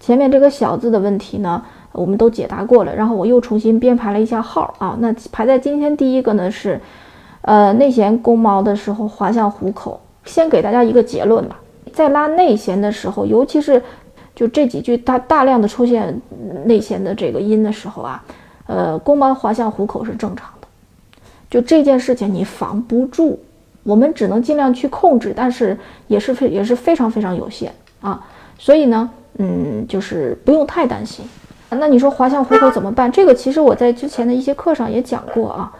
前面这个小字的问题呢，我们都解答过了。然后我又重新编排了一下号啊。那排在今天第一个呢是，呃，内弦弓毛的时候滑向虎口。先给大家一个结论吧，在拉内弦的时候，尤其是就这几句大大量的出现内弦的这个音的时候啊，呃，弓毛滑向虎口是正常的。就这件事情你防不住，我们只能尽量去控制，但是也是非也是非常非常有限啊。所以呢。嗯，就是不用太担心。那你说滑向虎口怎么办？这个其实我在之前的一些课上也讲过啊。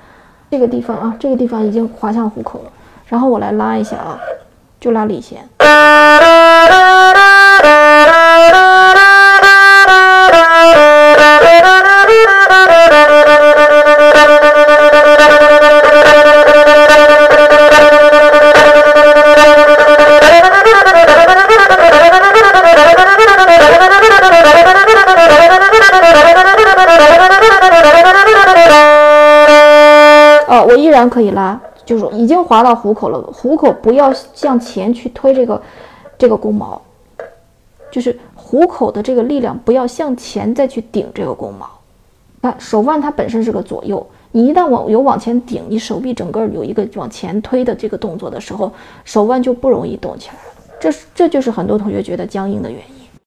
这个地方啊，这个地方已经滑向虎口了。然后我来拉一下啊，就拉里弦。哦我依然可以拉，就是已经滑到虎口了。虎口不要向前去推这个这个弓毛，就是虎口的这个力量不要向前再去顶这个弓毛。看手腕它本身是个左右，你一旦往有往前顶，你手臂整个有一个往前推的这个动作的时候，手腕就不容易动起来了。这这就是很多同学觉得僵硬的原因。